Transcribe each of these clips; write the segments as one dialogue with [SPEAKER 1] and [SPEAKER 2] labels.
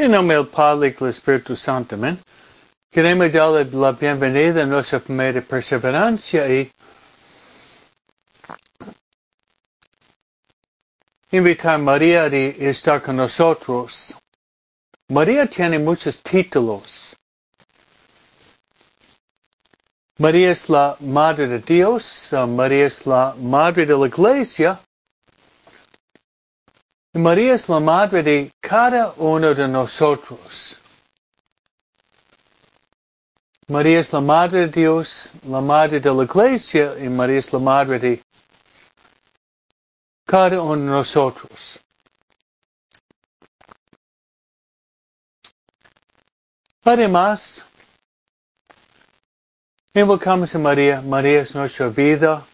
[SPEAKER 1] En nombre del Padre y del Espíritu Santo, amén. Queremos darle la bienvenida a nuestra primera perseverancia y invitar a María a estar con nosotros. María tiene muchos títulos. María es la Madre de Dios, María es la Madre de la Iglesia, María es la Madre de cada uno de nosotros. María es la Madre de Dios, la Madre de la Iglesia, y María es la Madre de cada uno de nosotros. Además, invocamos a María. María es nuestra vida,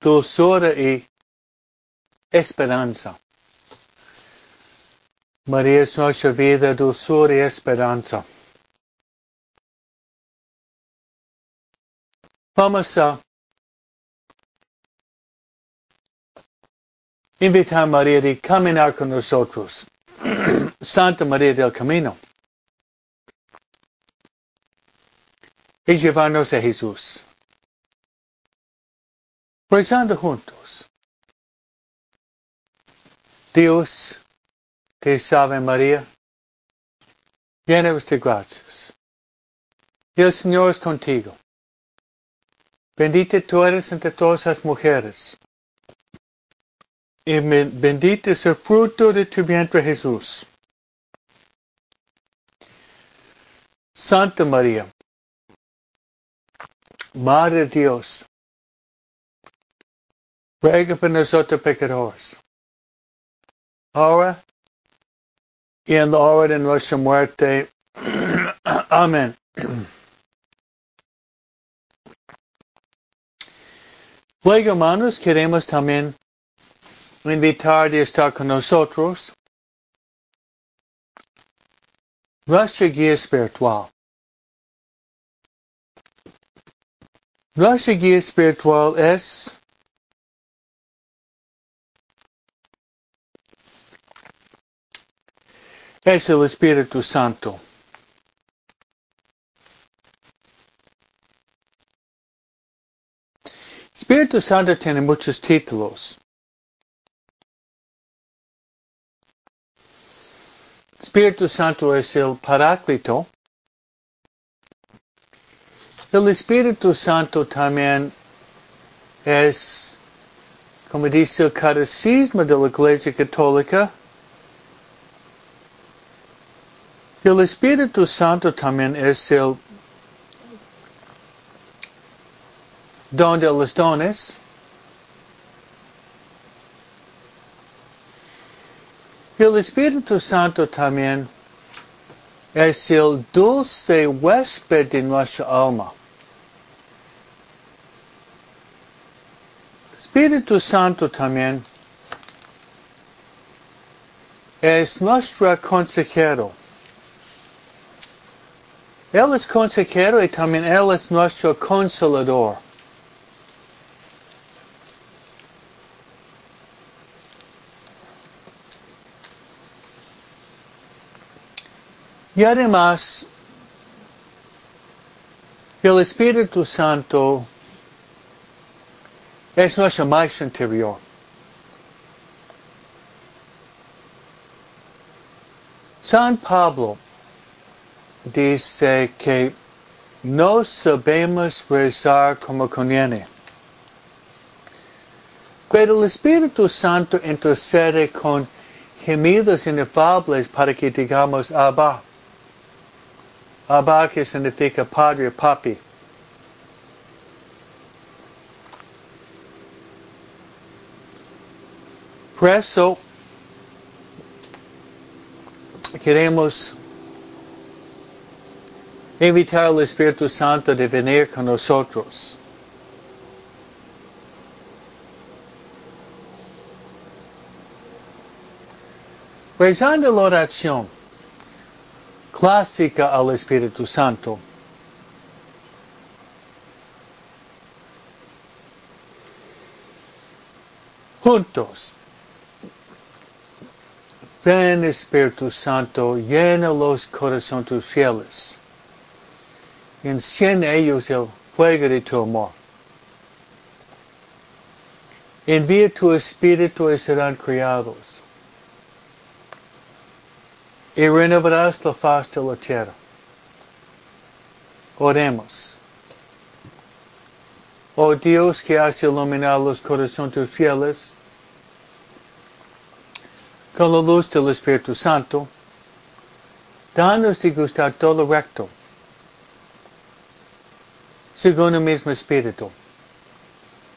[SPEAKER 1] dulzura y esperanza. María es nuestra vida, dulzura y esperanza. Vamos a invitar a María a caminar con nosotros. Santa María del Camino. Y llevarnos a Jesús. Rezando juntos. Dios salve María, llena de gracias. Y el Señor es contigo. Bendita tú eres entre todas las mujeres. Y bendito es el fruto de tu vientre Jesús. Santa María, Madre de Dios, ruega por nosotros pecadores. Ahora en la hora de nuestra muerte. Amén. Luego, hermanos, queremos también invitar a estar con nosotros nuestra guía espiritual. Nuestra guía espiritual es es el Espíritu Santo. Espíritu Santo tiene muchos títulos. Espíritu Santo es el Paráclito. El Espíritu Santo también es, como dice el Catecismo de la Iglesia Católica, el Espíritu Santo también es el don de los dones. El Espíritu Santo también es el dulce huésped de nuestra alma. Espíritu Santo también es nuestro consejero. Él es consejero y también Él es nuestro consolador. Y además, el Espíritu Santo es nuestro maestro interior. San Pablo dice que no sabemos rezar como conviene. Pero el Espíritu Santo intercede con gemidos inefables para que digamos Abba. Abba que significa padre, papi. Por eso queremos invitar al Espíritu Santo de venir con nosotros. Rezando la oración clásica al Espíritu Santo. Juntos. Ven Espíritu Santo, llena los corazones fieles. Enciende ellos el fuego de tu amor. Envía tu Espíritu y serán criados. Y renovarás la faz de la tierra. Oremos. Oh Dios que has iluminado los corazones tus fieles, con la luz del Espíritu Santo, danos de gustar todo recto, según el mismo Espíritu,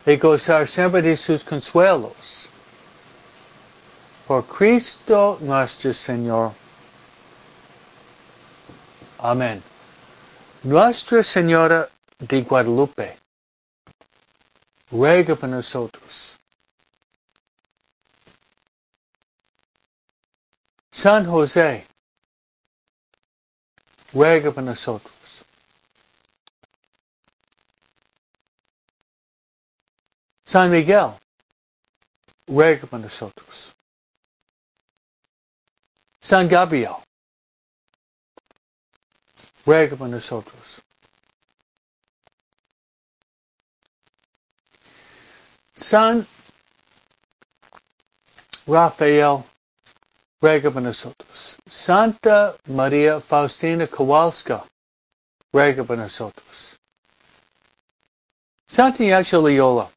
[SPEAKER 1] y gozar siempre de sus consuelos. Por Cristo nuestro Señor. Amén. Nuestra Señora de Guadalupe, ruega por nosotros. San José, ruega por nosotros. San Miguel, ruega por. San Gabriel, ruega por. San Rafael, ruega por. Santa María Faustina Kowalska, ruega por nosotros. Santa Ignacio Loyola,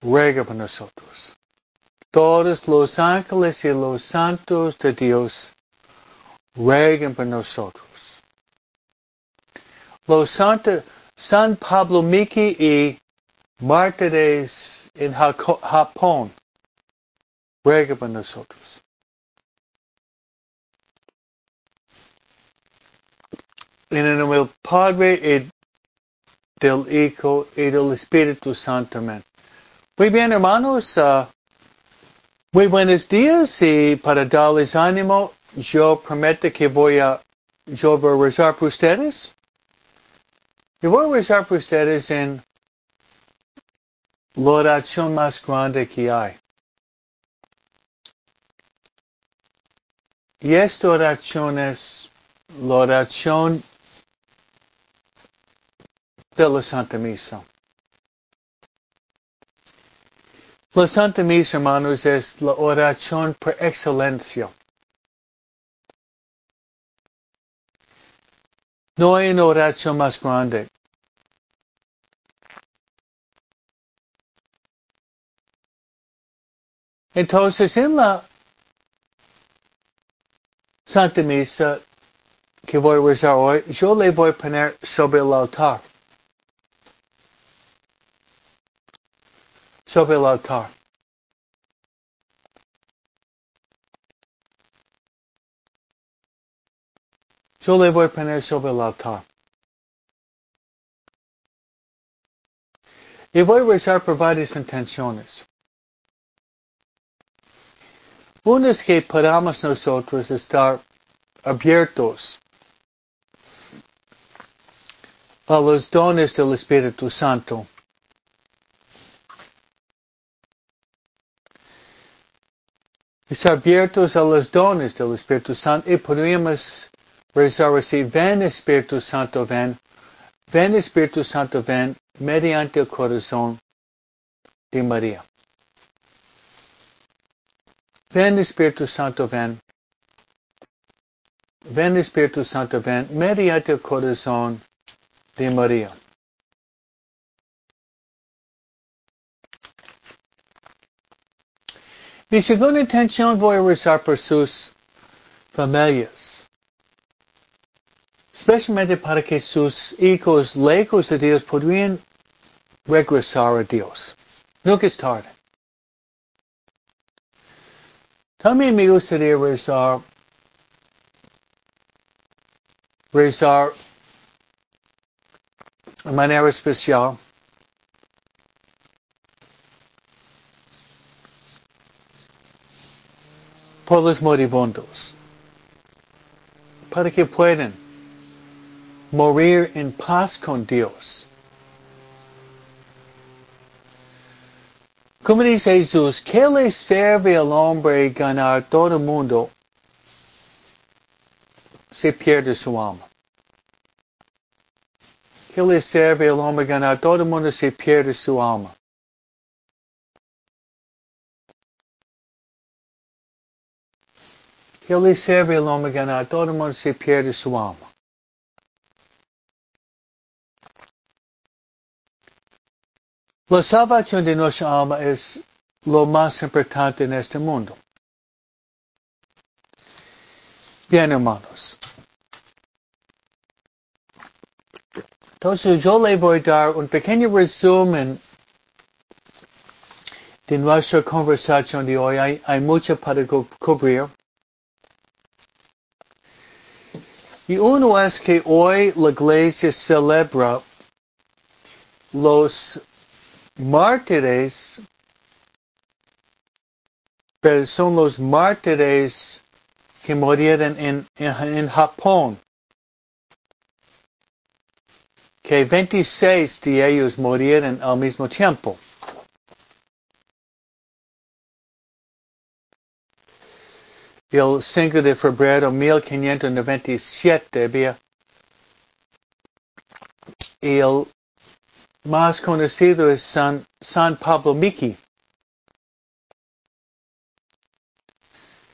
[SPEAKER 1] ruega por nosotros. Todos los ángeles y los santos de Dios, rueguen por nosotros. Los santos, San Pablo Miki y mártires en Japón, ruega por nosotros. En el nombre del Padre y del Hijo y del Espíritu Santo. Amén. Muy bien, hermanos. Uh, muy buenos días y para darles ánimo, yo prometo que voy a, yo voy a rezar por ustedes. Y voy a rezar por ustedes en la oración más grande que hay. Y esta oración es la oración de la Santa Misa. La Santa Misa, hermanos, es la oración por excelencia. No hay una oración más grande. Entonces, en la Santa Misa que voy a rezar hoy, yo le voy a poner sobre el altar. Sobre el altar. Yo le voy poner sobre el altar. Y voy a rezar por varias intenciones. Una es que podamos nosotros estar abiertos a los dones del Espíritu Santo. Estar abiertos a los dones del Espíritu Santo y podríamos rezar así, ven Espíritu Santo, ven, ven Espíritu Santo, ven, mediante el corazón de María. Ven Espíritu Santo, ven. Ven Espíritu Santo, ven, mediante el corazón de María. Mi segunda intención voy a rezar por sus familias. Especialmente para que sus hijos lejos de Dios podrían regresar a Dios. Nunca es tarde. También me gustaría rezar, rezar de manera especial por los moribundos, para que puedan morir en paz con Dios. Como dice Jesús, ¿qué le sirve al hombre ganar todo el mundo si pierde su alma? ¿Qué le sirve al hombre ganar todo el mundo si pierde su alma? ¿Qué le sirve al hombre ganar todo mundo si pierde su alma? La salvación de nuestra alma es lo más importante en este mundo. Bien, hermanos. Entonces yo le voy dar un pequeño resumen de nuestra conversación de hoy. Hay, hay mucho para cubrir. Y uno es que hoy la iglesia celebra los mártires, pero son los mártires que murieron en, Japón. Que 26 de ellos murieron al mismo tiempo. El 5 de febrero de 1597 había el más conocido es San, San Pablo Miki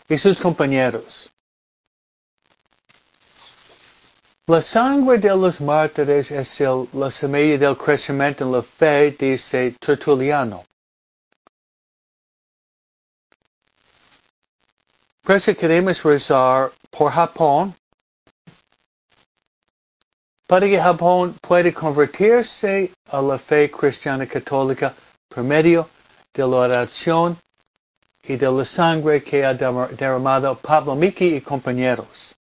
[SPEAKER 1] y sus compañeros. La sangre de los mártires es el, la semilla del crecimiento en la fe, dice Tertuliano. Por eso queremos rezar por Japón, para que Japón pueda convertirse a la fe cristiana católica por medio de la oración y de la sangre que ha derramado Pablo Miki y compañeros.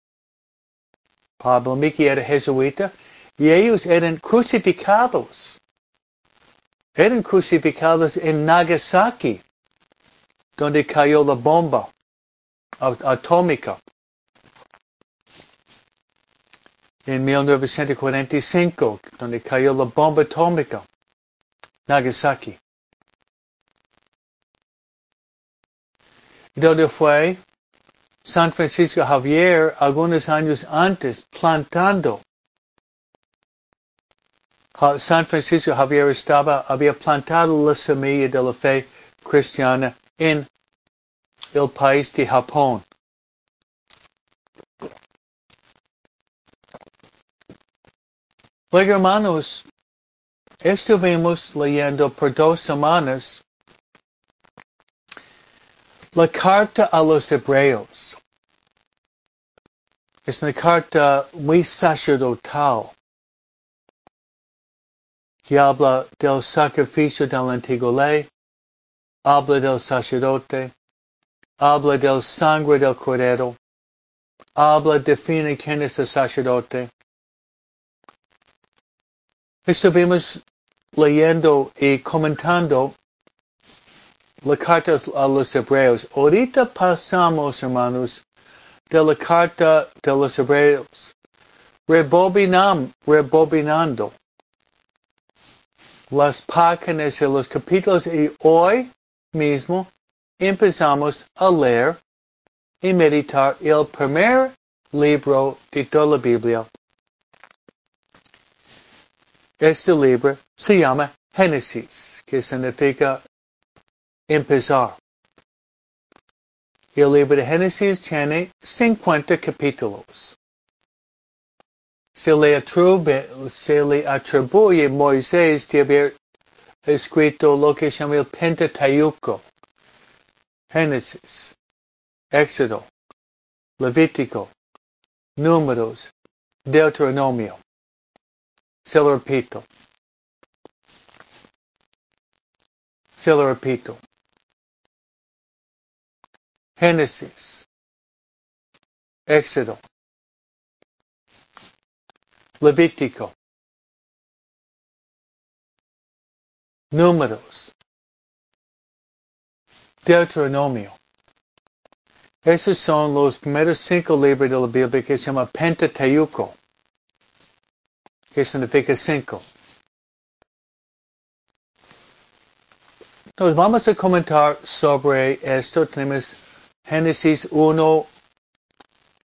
[SPEAKER 1] Pablo Miki era jesuita y ellos eran crucificados. Eran crucificados en Nagasaki, donde cayó la bomba atómica. en 1945, donde cayó la bomba atómica, Nagasaki. Donde fue San Francisco Javier algunos años antes plantando. San Francisco Javier estaba, había plantado la semilla de la fe cristiana en el país de Japón. Luego, hermanos, estuvimos leyendo por dos semanas la carta a los hebreos. Es una carta muy sacerdotal que habla del sacrificio de la antigua ley, habla del sacerdote, habla del sangre del cordero, habla, define quién es el sacerdote, Estuvimos leyendo y comentando la carta a los hebreos. Ahorita pasamos, hermanos, de la carta de los hebreos, rebobinam, rebobinando las páginas de los capítulos y hoy mismo empezamos a leer y meditar el primer libro de toda la Biblia, este libro se llama Génesis, que significa empezar. El libro de Génesis tiene 50 capítulos. Se le, se le atribuye a Moisés de haber escrito lo que se llama el Pentateuco. Génesis, Éxodo, Levítico, Números, Deuteronomio. Se lo repito. Se lo repito. Génesis. Éxodo. Levítico. Números. Deuteronomio. Esos son los primeros cinco libros de la Biblia que se llama Pentateuco que significa cinco. Nos vamos a comentar sobre esto. Tenemos Génesis 1,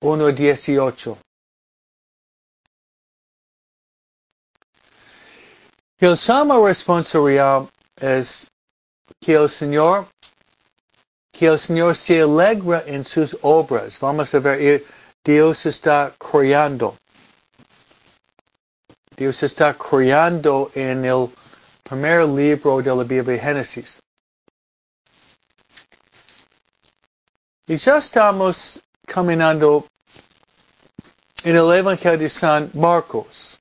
[SPEAKER 1] 1, 18. El salmo responsorial es que el Señor, que el Señor se alegra en sus obras. Vamos a ver, Dios está creando. Dios está creando en el primer libro de la Biblia, Génesis. Y ya estamos caminando en el Evangelio de San Marcos.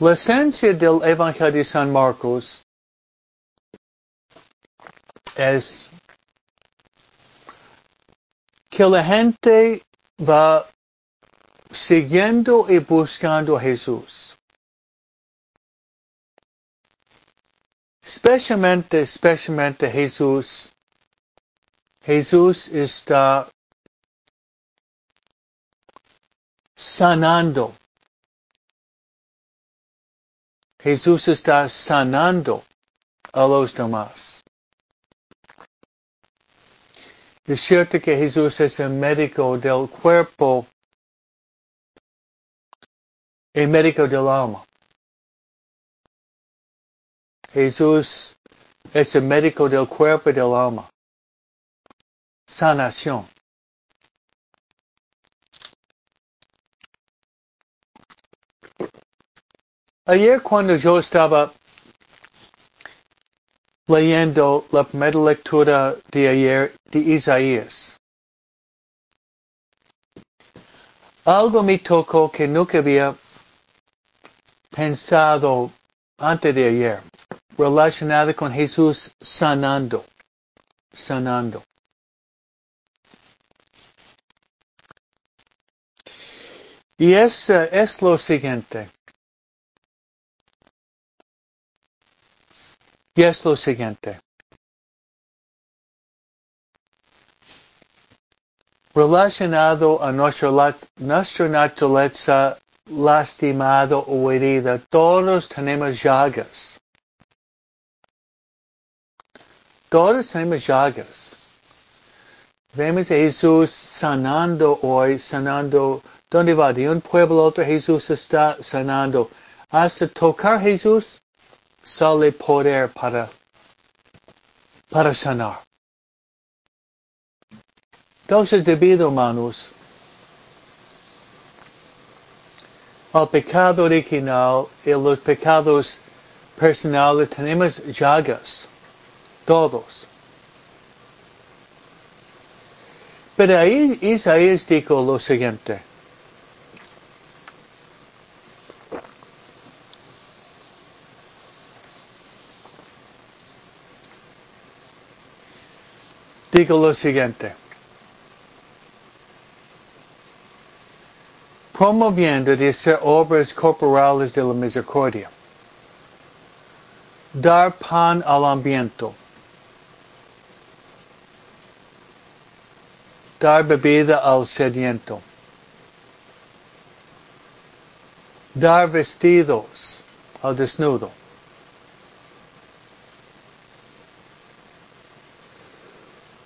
[SPEAKER 1] La esencia del Evangelio de San Marcos es que la gente va siguiendo y buscando a Jesús. Especialmente, especialmente Jesús. Jesús está sanando. Jesús está sanando a los demás. Es cierto que Jesús es el médico del cuerpo el médico del alma. Jesús es el médico del cuerpo y del alma. Sanación. Ayer cuando yo estaba leyendo la primera lectura de ayer de Isaías, algo me tocó que nunca había pensado antes de ayer, relacionado con Jesús sanando, sanando. Y es, uh, es lo siguiente. Y es lo siguiente. Relacionado a nuestra, nuestra naturaleza lastimado o herida. Todos tenemos llagas. Todos tenemos llagas. Vemos a Jesús sanando hoy, sanando. ¿Dónde va? De un pueblo a otro Jesús está sanando. Hasta tocar Jesús sale poder para, para sanar. Entonces, debido, hermanos, al pecado original y los pecados personales tenemos llagas, todos. Pero ahí Isaías dijo lo siguiente. Digo lo siguiente. promoviendo de ser obras corporales de la misericordia. Dar pan al hambriento. Dar bebida al sediento. Dar vestidos al desnudo.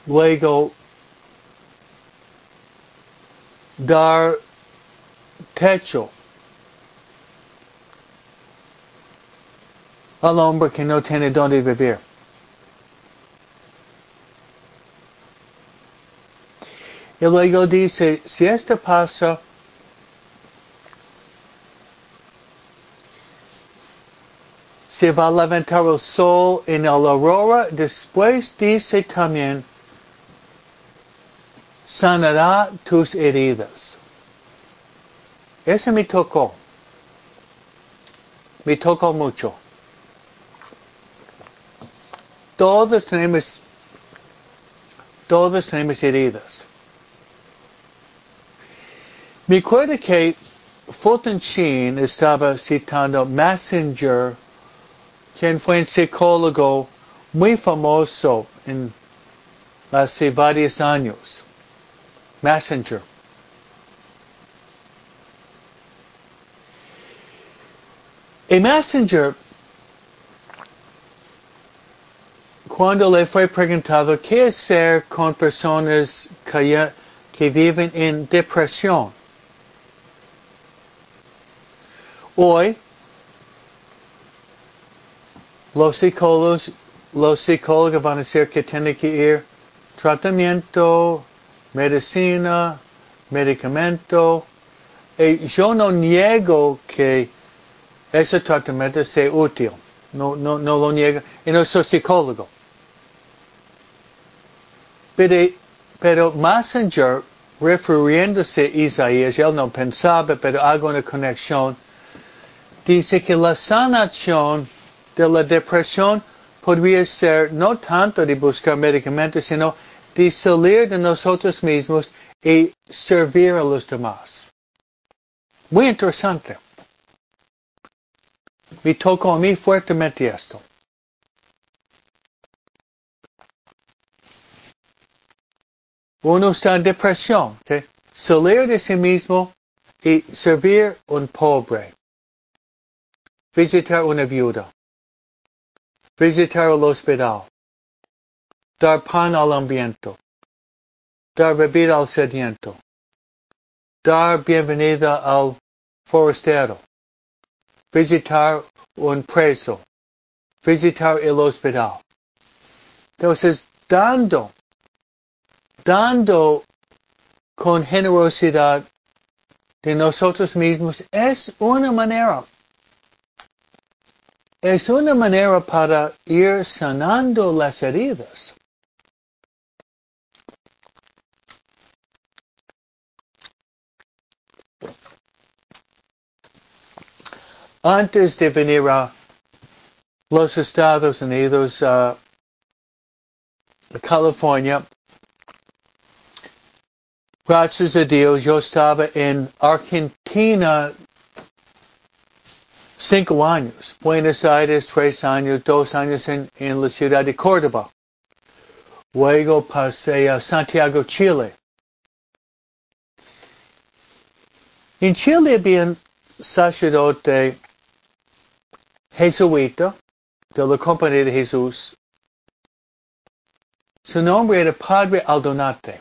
[SPEAKER 1] Luego, dar techo al hombre que no tiene donde vivir. Y luego dice, si esto pasa, se va a levantar el sol en la aurora, después dice también, sanará tus heridas. Ese me tocó. Me tocó mucho. Todos tenemos, todos tenemos heridas. Me acuerdo que Fulton Sheen estaba citando Messenger, quien fue un psicólogo muy famoso en hace varios años. Messenger. A messenger, cuando le fue preguntado qué hacer con personas que, viven en depresión, hoy los psicólogos, los psicólogos van a decir que tiene que ir tratamiento, medicina, medicamento. Y yo no niego que ese tratamiento sea útil. No, no, no lo niego. Y no soy psicólogo. Pero, pero Messenger, refiriéndose a Isaías, él no pensaba, pero hago una conexión, dice que la sanación de la depresión podría ser no tanto de buscar medicamentos, sino de salir de nosotros mismos y servir a los demás. Muy interesante. Me tocó a mí fuertemente esto. Uno está en depresión, salir de sí mismo y servir un pobre. Visitar una viuda visitar el hospital, dar pan al hambriento, dar bebida al sediento, dar bienvenida al forastero, visitar un preso, visitar el hospital. Entonces, dando, dando con generosidad de nosotros mismos es una manera. Es una manera para ir sanando las heridas. Antes de venir a los Estados Unidos, uh, a California, gracias a Dios, yo estaba en Argentina cinco años. Buenos Aires, tres años, dos años en, en la ciudad de Córdoba. Luego pasé a Santiago, Chile. En Chile había un sacerdote jesuita de la Compañía de Jesús. Su nombre era Padre Aldonate.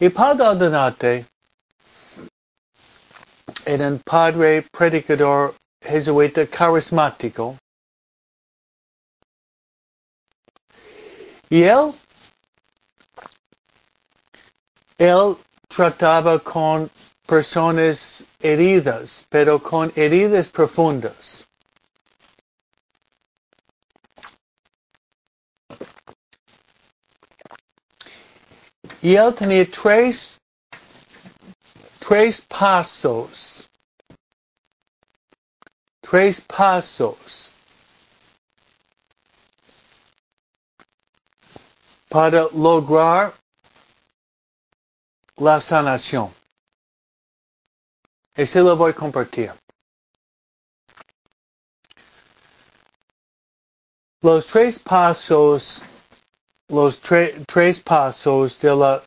[SPEAKER 1] Y Padre Aldonate era un padre predicador jesuita carismático. Y él, él trataba con personas heridas, pero con heridas profundas. Y él tenía tres tres pasos, tres pasos para lograr la sanación. Ese lo voy a compartir. Los tres pasos, los tres pasos de la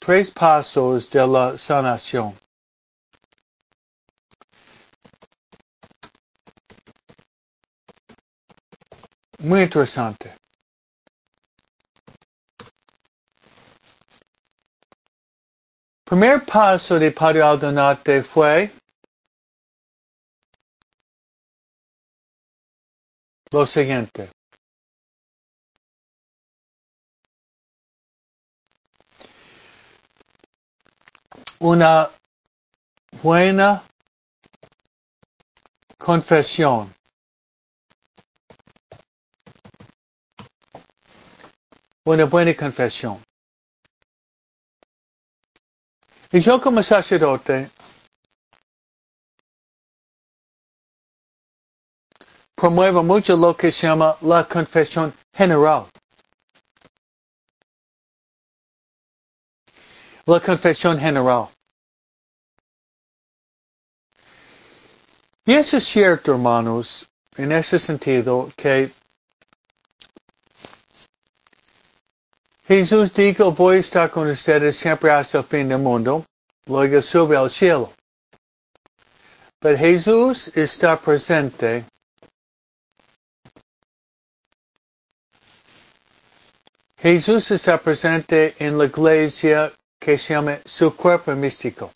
[SPEAKER 1] Tres pasos de la sanación. Muy interesante. Primer paso de Padre Aldonate fue lo siguiente. una buena confesión. Una buena confesión. Y yo como sacerdote promuevo mucho lo que se llama la confesión general. La confesión general. Y eso es cierto, hermanos, en ese sentido, que Jesús dijo, voy a estar con ustedes siempre hasta el fin del mundo. luego sube al cielo. Pero Jesús está presente Jesús está presente en la iglesia que se llama su cuerpo místico.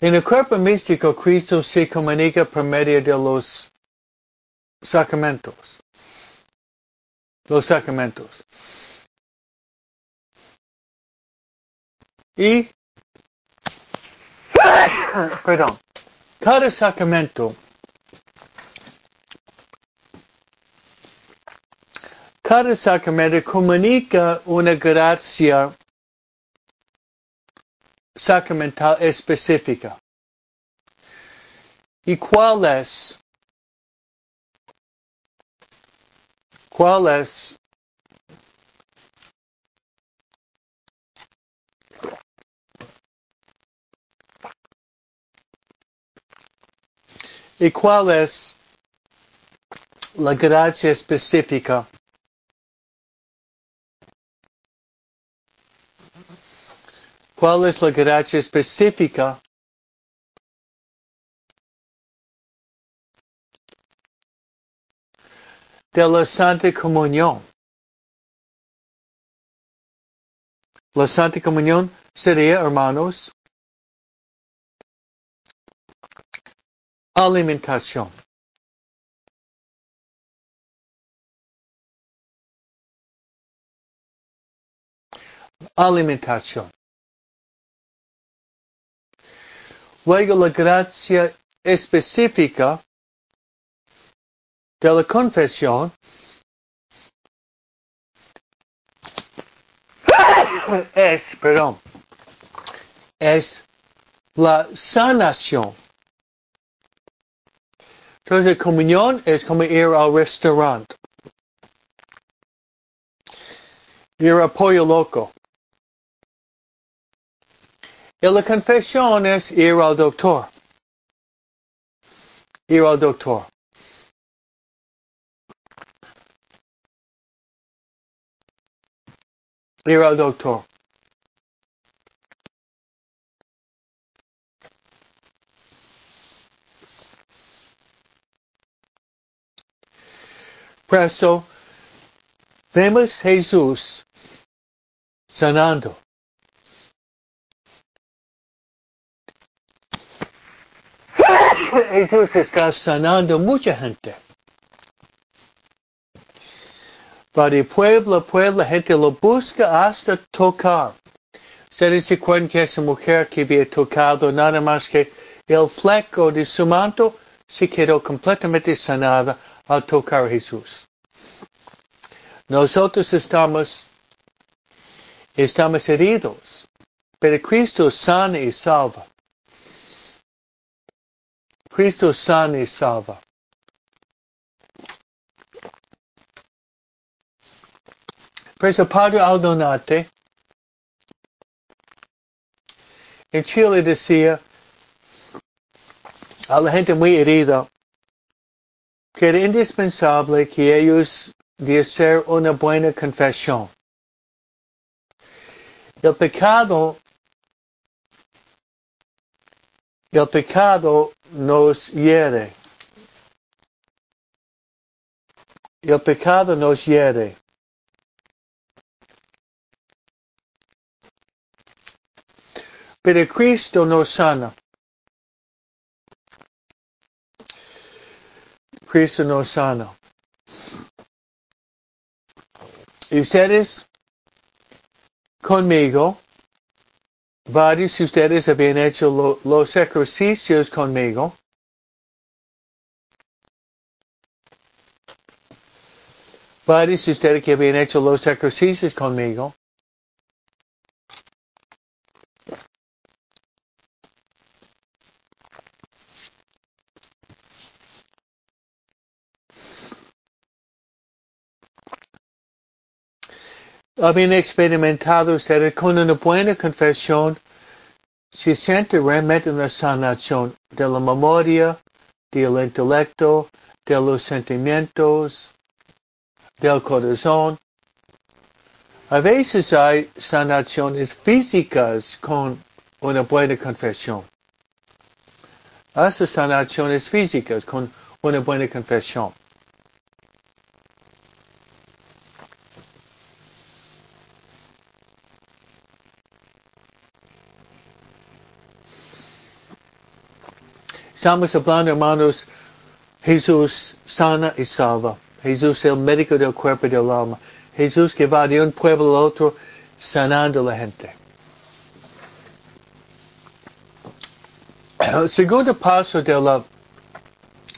[SPEAKER 1] En el cuerpo místico, Cristo se comunica por medio de los sacramentos. Los sacramentos. Y, perdón, cada sacramento cada sacramento comunica una gracia sacramental específica. ¿Y cuál es? ¿Cuál es? ¿Y cuál es la gracia específica ¿Cuál es la gracia específica? De la Santa Comunión. La Santa Comunión sería, hermanos, alimentación. Alimentación. Luego la gracia específica de la confesión es, perdón, es la sanación. Entonces, comunión es como ir al restaurante. Ir a pollo loco. Y la confesión es ir al doctor. Ir al doctor. Ir al doctor. Por eso, vemos Jesús sanando. Jesús está sanando mucha gente. Para de pueblo a pueblo, gente lo busca hasta tocar. Ustedes se acuerdan que esa mujer que había tocado nada más que el fleco de su manto se quedó completamente sanada al tocar a Jesús. Nosotros estamos, estamos heridos, pero Cristo sana y salva. Cristo sana y salva. Por Padre Aldonate en Chile decía a la gente muy herida que era indispensable que ellos hacer una buena confesión. El pecado El pecado nos hiere. El pecado nos hiere. Pero Cristo nos sana. Cristo nos sana. Y ustedes conmigo Varios de ustedes habían hecho lo, los ejercicios conmigo. Varios de ustedes que habían hecho los ejercicios conmigo. Habían experimentado ustedes con una buena confesión, se siente realmente una sanación de la memoria, del intelecto, de los sentimientos, del corazón. A veces hay sanaciones físicas con una buena confesión. Hace sanaciones físicas con una buena confesión. Estamos hablando, hermanos, Jesús sana y salva. Jesús es el médico del cuerpo y del alma. Jesús que va de un pueblo al otro sanando a la gente. El segundo paso de la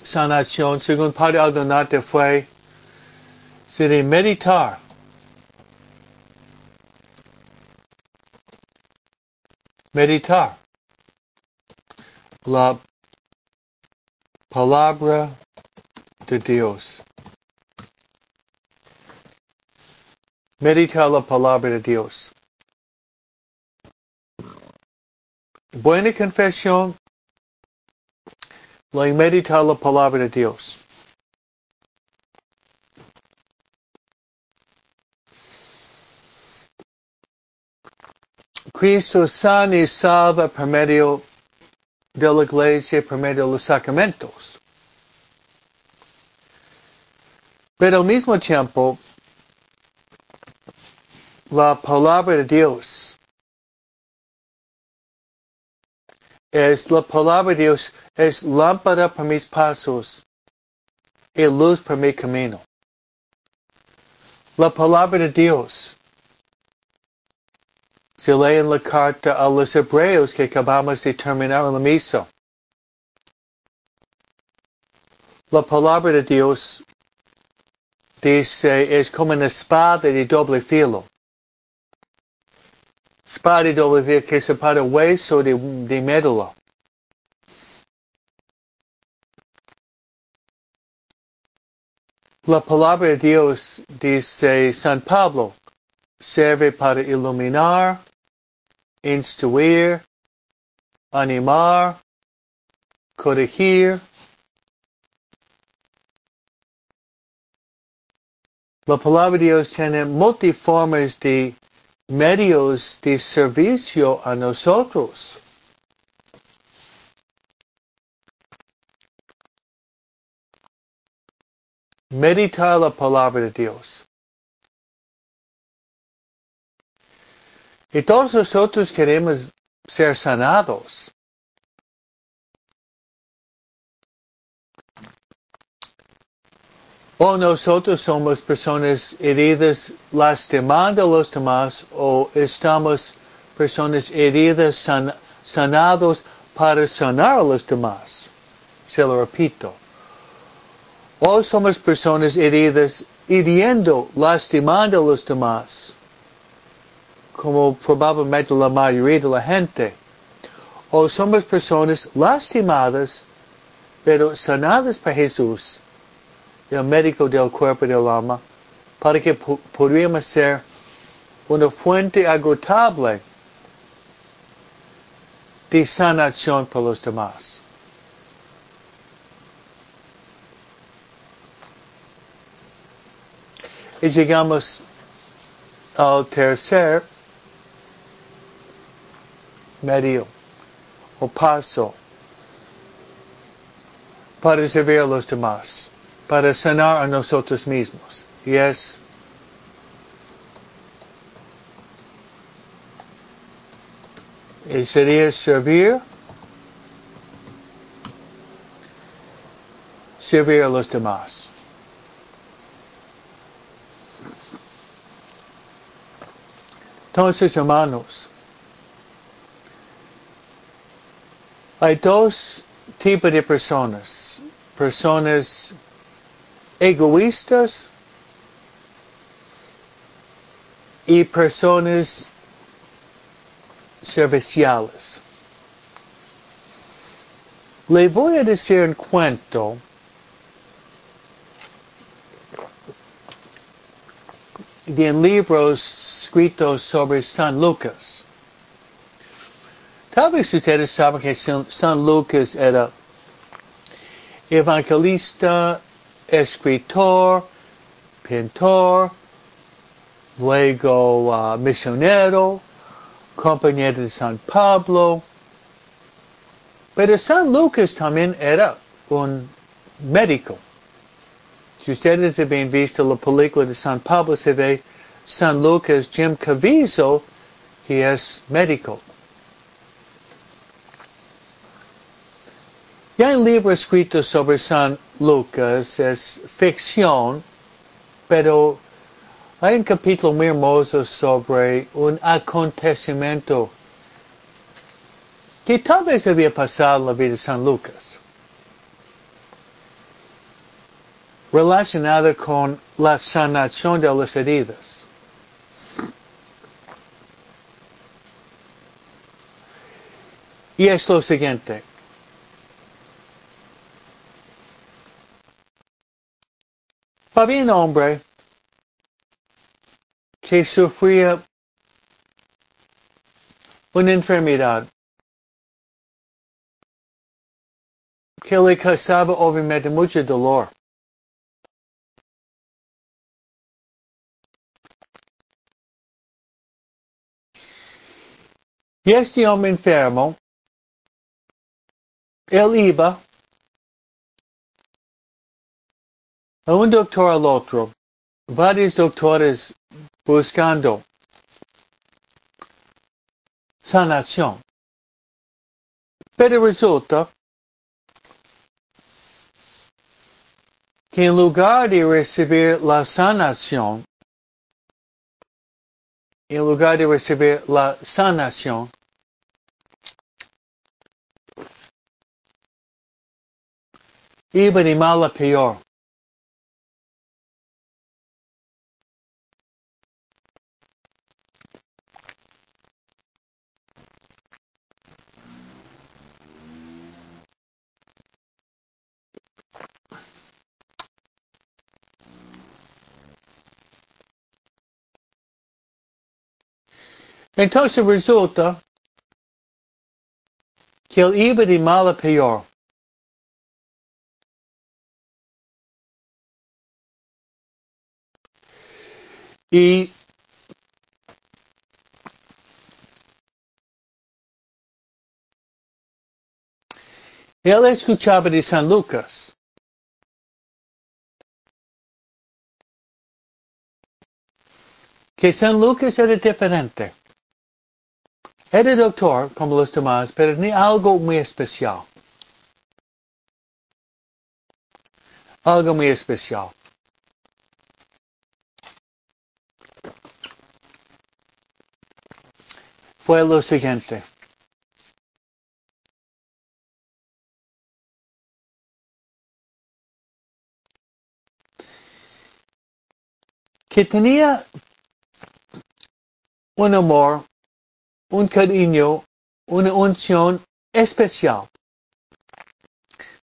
[SPEAKER 1] sanación, según Padre Aldonate, fue de meditar. Meditar. La palabra de Dios. Medita la palabra de Dios. Buena confesión. La medita la palabra de Dios. Cristo sana y salva por medio de la iglesia, por medio de los sacramentos. Pero al mismo tiempo, la palabra de Dios es la palabra de Dios, es lámpara para mis pasos y luz para mi camino. La palabra de Dios se lee en la carta a los hebreos que acabamos de terminar en la misa. La palabra de Dios dice es como una espada de doble filo. Espada de doble filo que separa hueso de, de médula. La palabra de Dios, dice San Pablo, serve para iluminar, instruir, animar, corregir. La palabra de Dios tiene multiformes de medios de servicio a nosotros. Meditar la palabra de Dios. Y todos nosotros queremos ser sanados. O nosotros somos personas heridas lastimando a los demás o estamos personas heridas san, sanados para sanar a los demás. Se lo repito. O somos personas heridas hiriendo, lastimando a los demás como probablemente la mayoría de la gente. O somos personas lastimadas, pero sanadas por Jesús, el médico del cuerpo y del alma, para que podríamos ser una fuente agotable de sanación para los demás. Y llegamos al tercer medio o paso para servir a los demás, para sanar a nosotros mismos. Y es y sería servir servir a los demás. Entonces, hermanos, Hay dos tipos de personas. Personas egoístas y personas serviciales. Le voy a decir un cuento de libros escritos sobre San Lucas. Tal vez ustedes saben que San Lucas era evangelista, escritor, pintor, luego uh, misionero, compañero de San Pablo. Pero San Lucas también era un médico. Si ustedes habían visto la película de San Pablo, se ve San Lucas, Jim Caviezel, que es médico. Ya un libro escrito sobre San Lucas, es ficción, pero hay un capítulo muy hermoso sobre un acontecimiento que tal vez había pasado en la vida de San Lucas, relacionado con la sanación de las heridas. Y es lo siguiente. Había un hombre que sufría una enfermedad que le causaba obviamente mucho dolor. Y este hombre enfermo, él iba a un doctor al otro, varios doctores buscando sanación. Pero resulta que en lugar de recibir la sanación, en lugar de recibir la sanación, iba de mal a peor. Entonces resulta que él iba de mal a peor. Y él escuchaba de San Lucas. Que San Lucas era diferente. Era doctor, como los demás, pero ni algo muy especial. Algo muy especial. Fue lo siguiente. Que tenía un amor un cariño, una unción especial.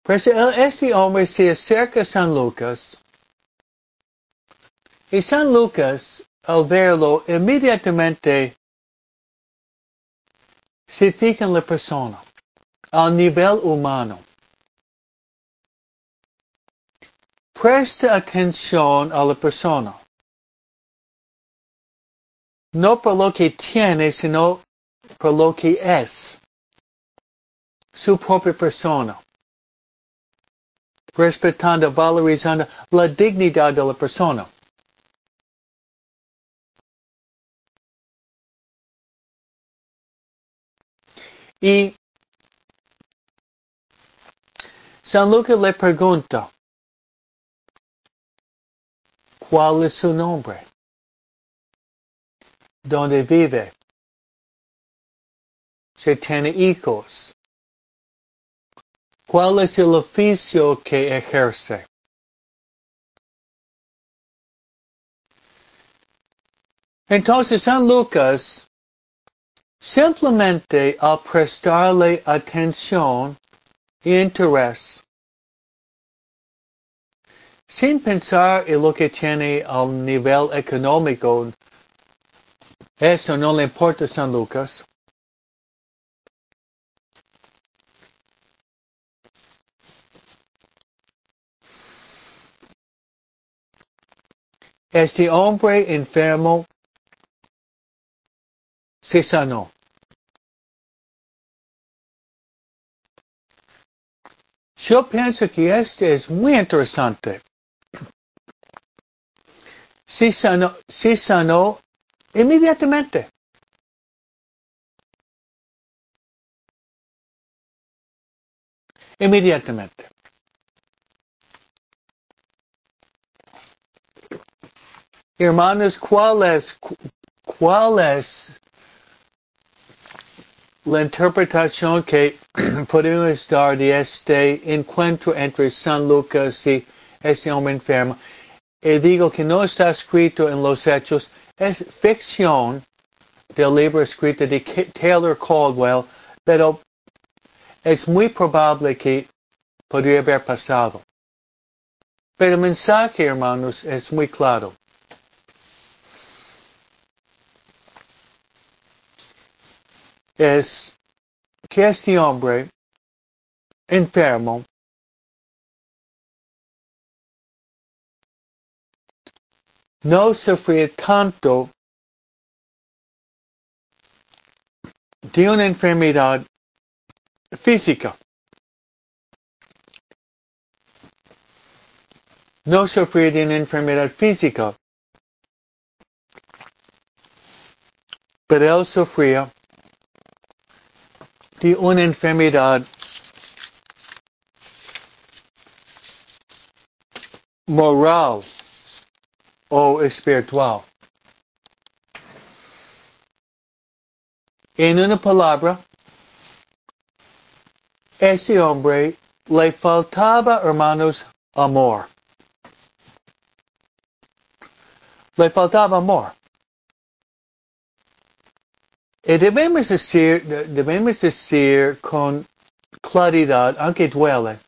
[SPEAKER 1] Pues este hombre se acerca a San Lucas y San Lucas, al verlo, inmediatamente se fija en la persona, al nivel humano. Presta atención a la persona. No por lo que tiene, sino por lo que es su propia persona, respetando, valorizando la dignidad de la persona. Y San Lucas le pregunta, ¿cuál es su nombre? ¿Dónde vive? Se tiene hijos. ¿Cuál es el oficio que ejerce? Entonces San Lucas, simplemente al prestarle atención e interés, sin pensar en lo que tiene al nivel económico, eso no le importa a San Lucas. Este hombre enfermo se sanó. Yo pienso que este es muy interesante. Se sanó, se sanó inmediatamente. Inmediatamente. Hermanos, ¿cuál es, la interpretación que podemos dar de este encuentro entre San Lucas y este hombre enfermo? Y digo que no está escrito en los hechos, es ficción del libro escrito de Taylor Caldwell, pero es muy probable que podría haber pasado. Pero el mensaje, hermanos, es muy claro. Es que este hombre enfermo no sufría tanto de una enfermedad física. No sufría de una enfermedad física, pero él sufría de una enfermedad moral o espiritual. En una palabra, ese hombre le faltaba, hermanos, amor. Le faltaba amor. Debemos decir, debemos decir con claridad, aunque duele,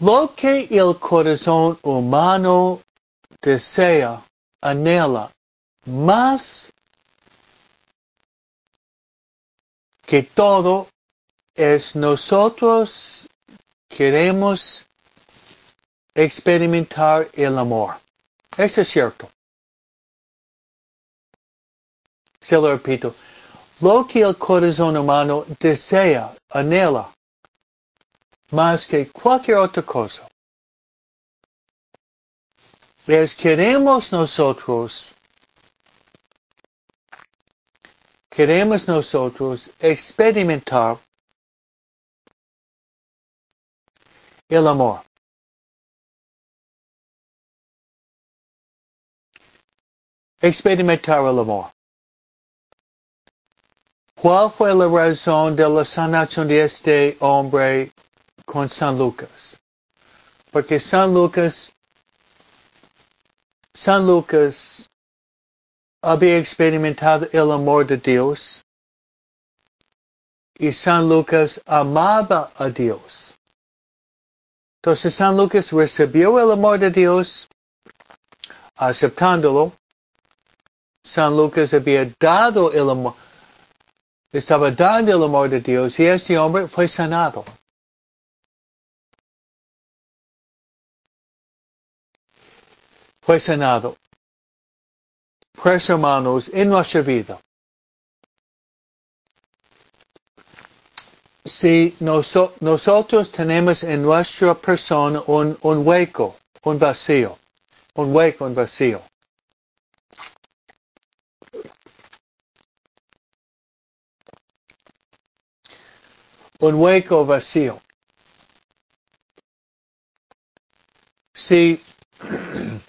[SPEAKER 1] Lo que el corazón humano desea, anhela, más que todo es nosotros queremos experimentar el amor. Eso es cierto. Se lo repito. Lo que el corazón humano desea, anhela, más que cualquier otra cosa. Es queremos nosotros, queremos nosotros experimentar el amor. Experimentar el amor. ¿Cuál fue la razón de la sanación de este hombre con San Lucas. Porque San Lucas, San Lucas había experimentado el amor de Dios y San Lucas amaba a Dios. Entonces San Lucas recibió el amor de Dios aceptándolo. San Lucas había dado el amor, estaba dando el amor de Dios y este hombre fue sanado. fue sanado. Pues hermanos, en nuestra vida, si nosotros tenemos en nuestra persona un, un hueco, un vacío, un hueco, un vacío, un hueco vacío. Si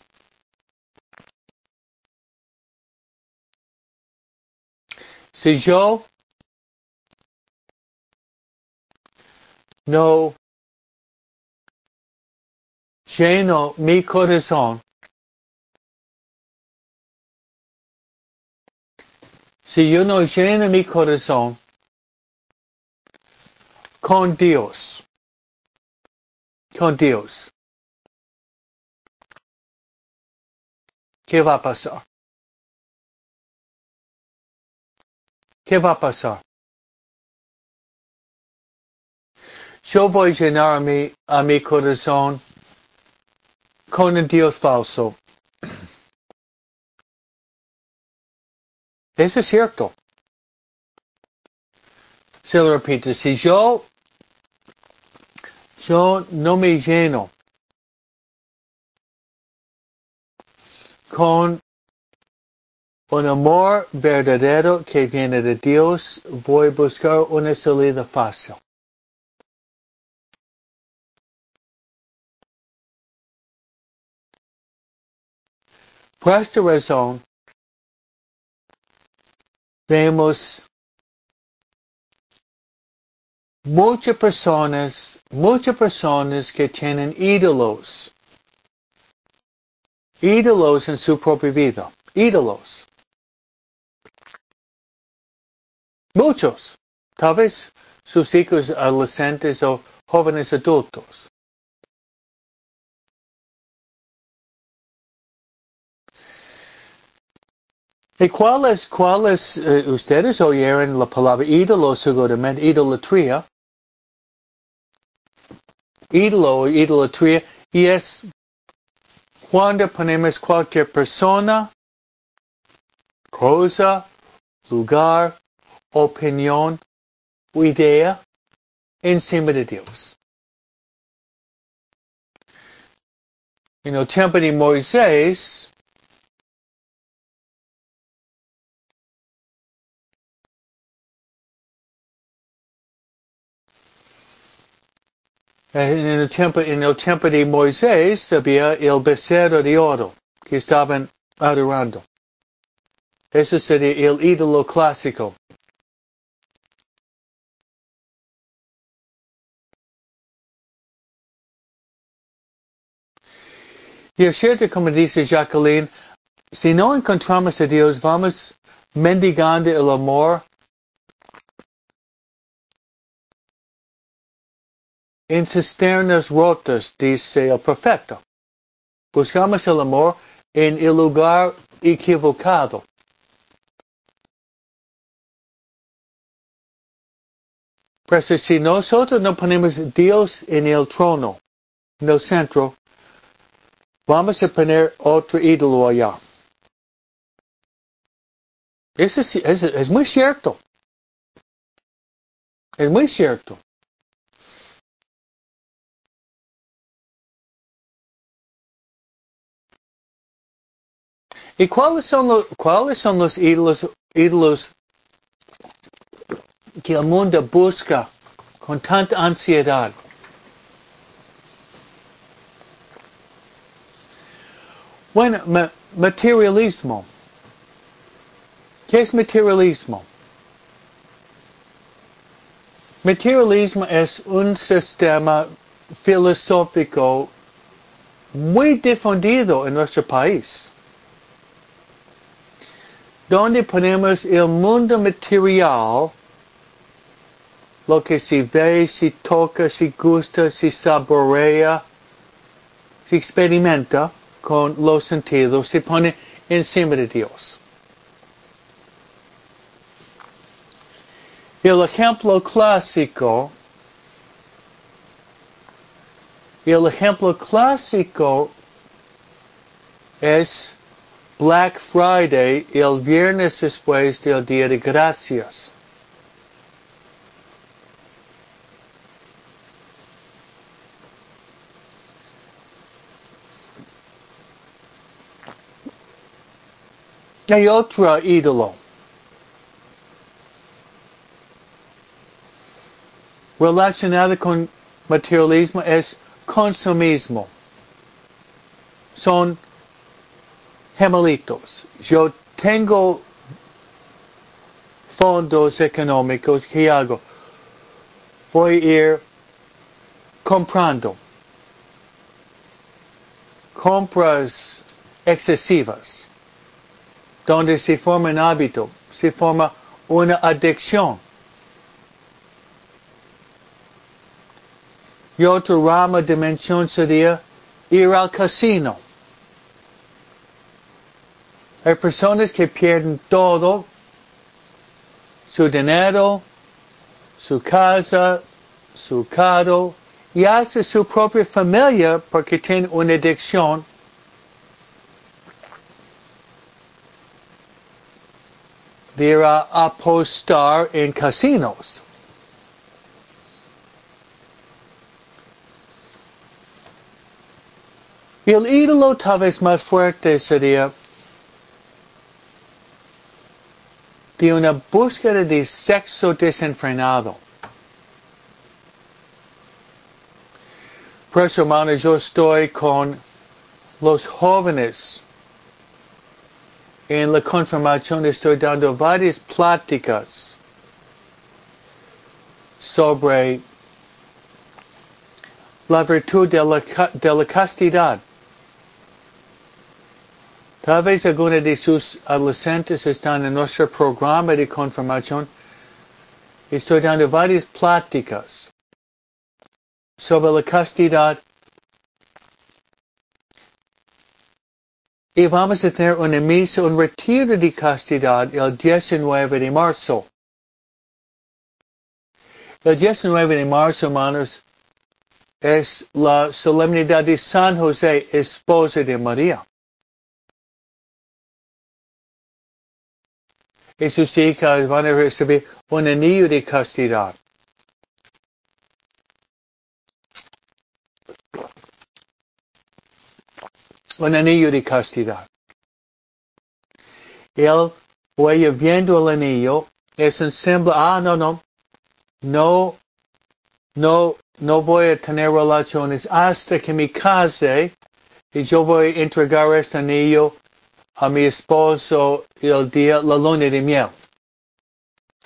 [SPEAKER 1] Si yo no lleno mi corazón, si yo no lleno mi corazón con Dios, con Dios, ¿qué va a pasar? ¿Qué va a pasar? Yo voy a llenar a mi, corazón con el Dios falso. Eso es cierto. Se lo repito, si yo, yo no me lleno con un amor verdadero que viene de Dios, voy a buscar una salida fácil. Por esta razón, vemos muchas personas, muchas personas que tienen ídolos, ídolos en su propia vida, ídolos. Muchos, tal vez sus hijos adolescentes o jóvenes adultos. ¿Y cuáles, cuáles uh, ustedes oyeron la palabra ídolo seguramente? Idolatría. Ídolo o idolatría. Y es cuando ponemos cualquier persona, cosa, lugar, opinión o idea encima de Dios. En el tiempo de Moisés, En el, tiempo, en el tiempo de Moisés había el becerro de oro que estaban adorando. Ese sería el ídolo clásico. Y es cierto, como dice Jacqueline, si no encontramos a Dios, vamos mendigando el amor en cisternas rotas, dice el profeta. Buscamos el amor en el lugar equivocado. Pero si nosotros no ponemos Dios en el trono, en el centro, vamos a poner otro ídolo allá. Eso es, es, es muy cierto. Es muy cierto. ¿Y cuáles son los, cuáles son los ídolos, ídolos que el mundo busca con tanta ansiedad? Bueno, ma materialismo. ¿Qué es materialismo? Materialismo es un sistema filosófico muy difundido en nuestro país donde ponemos el mundo material, lo que se ve, se toca, se gusta, se saborea, se experimenta con los sentidos, se pone encima de Dios. El ejemplo clásico, el ejemplo clásico es Black Friday, el viernes después del Día de Gracias. Hay otro ídolo. Relacionado con materialismo es consumismo. Son gemelitos. Yo tengo fondos económicos ¿qué hago. Voy a ir comprando. Compras excesivas. Donde se forma un hábito, se forma una adicción. Y otro rama de mención sería ir al casino. Hay personas que pierden todo, su dinero, su casa, su carro, y hasta su propia familia porque tiene una adicción de ir a apostar en casinos. Y el ídolo tal vez más fuerte sería de una búsqueda de sexo desenfrenado. Por eso, hermano, yo estoy con los jóvenes. En la confirmación estoy dando varias pláticas sobre la virtud de la, de la castidad. Tal vez algunos de sus adolescentes están en nuestro programa de confirmación. Estoy dando varias pláticas sobre la castidad. Y vamos a tener una misa, un retiro de castidad el 19 de marzo. El 19 de marzo, hermanos, es la solemnidad de San José, esposa de María. Sus hijas van a recibir un anillo de castidad. Un anillo de castidad. Él o viendo el anillo es un símbolo, ah, no, no, no, no, no voy a tener relaciones hasta que me case y yo voy a entregar este anillo a mi esposo el día, la luna de miel.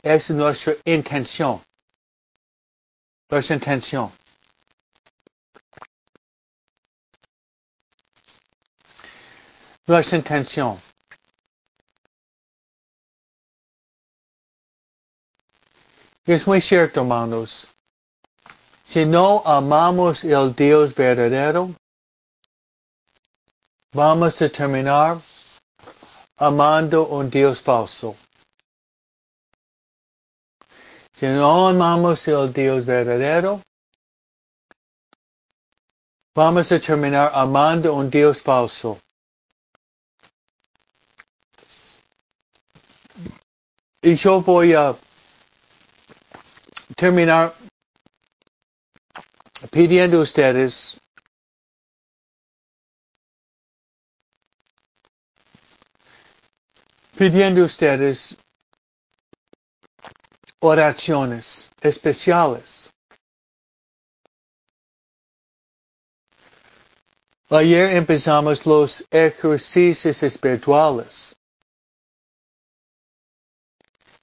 [SPEAKER 1] Es nuestra intención. Nuestra intención. Nuestra intención. Es muy cierto, hermanos. Si no amamos el Dios verdadero, vamos a terminar amando un Dios falso. Si no amamos el Dios verdadero, vamos a terminar amando un Dios falso. Y yo voy a terminar pidiendo a ustedes pidiendo ustedes oraciones especiales. Ayer empezamos los ejercicios espirituales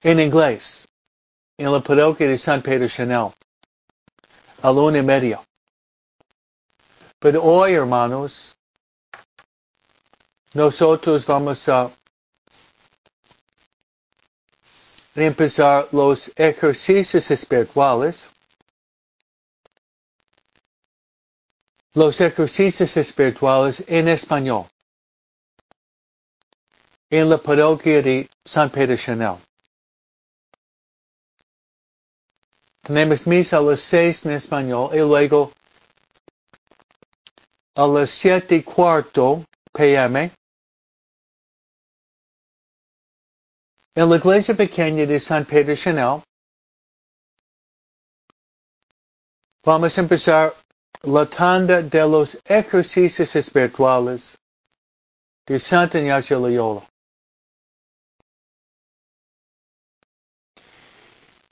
[SPEAKER 1] en inglés en la parroquia de San Pedro Chanel a la una y media. Pero hoy, hermanos, nosotros vamos a empezar los ejercicios espirituales. Los ejercicios espirituales en español. En la parroquia de San Pedro Chanel. Tenemos misa a las seis en español y luego a las siete y cuarto pm En la iglesia pequeña de San Pedro Chanel, vamos a empezar la tanda de los ejercicios espirituales de Santa Ignacio Loyola.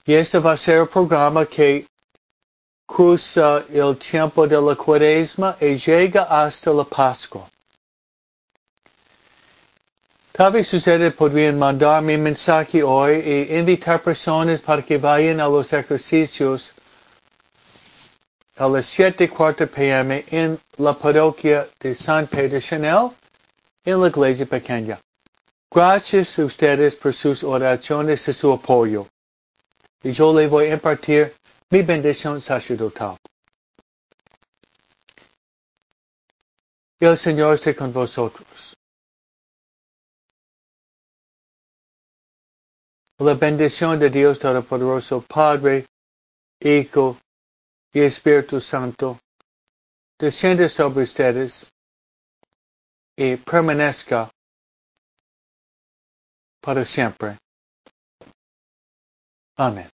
[SPEAKER 1] Y este va a ser el programa que cruza el tiempo de la cuaresma y llega hasta la Pascua. Tal vez ustedes podrían mandar mi mensaje hoy e invitar personas para que vayan a los ejercicios a las 7.40 pm en la parroquia de San Pedro Chanel en la iglesia pequeña. Gracias a ustedes por sus oraciones y su apoyo. Y yo le voy a impartir mi bendición sacerdotal. El Señor esté con vosotros. La bendición de Dios Todopoderoso, Padre, Hijo y Espíritu Santo desciende sobre ustedes y permanezca para siempre. Amén.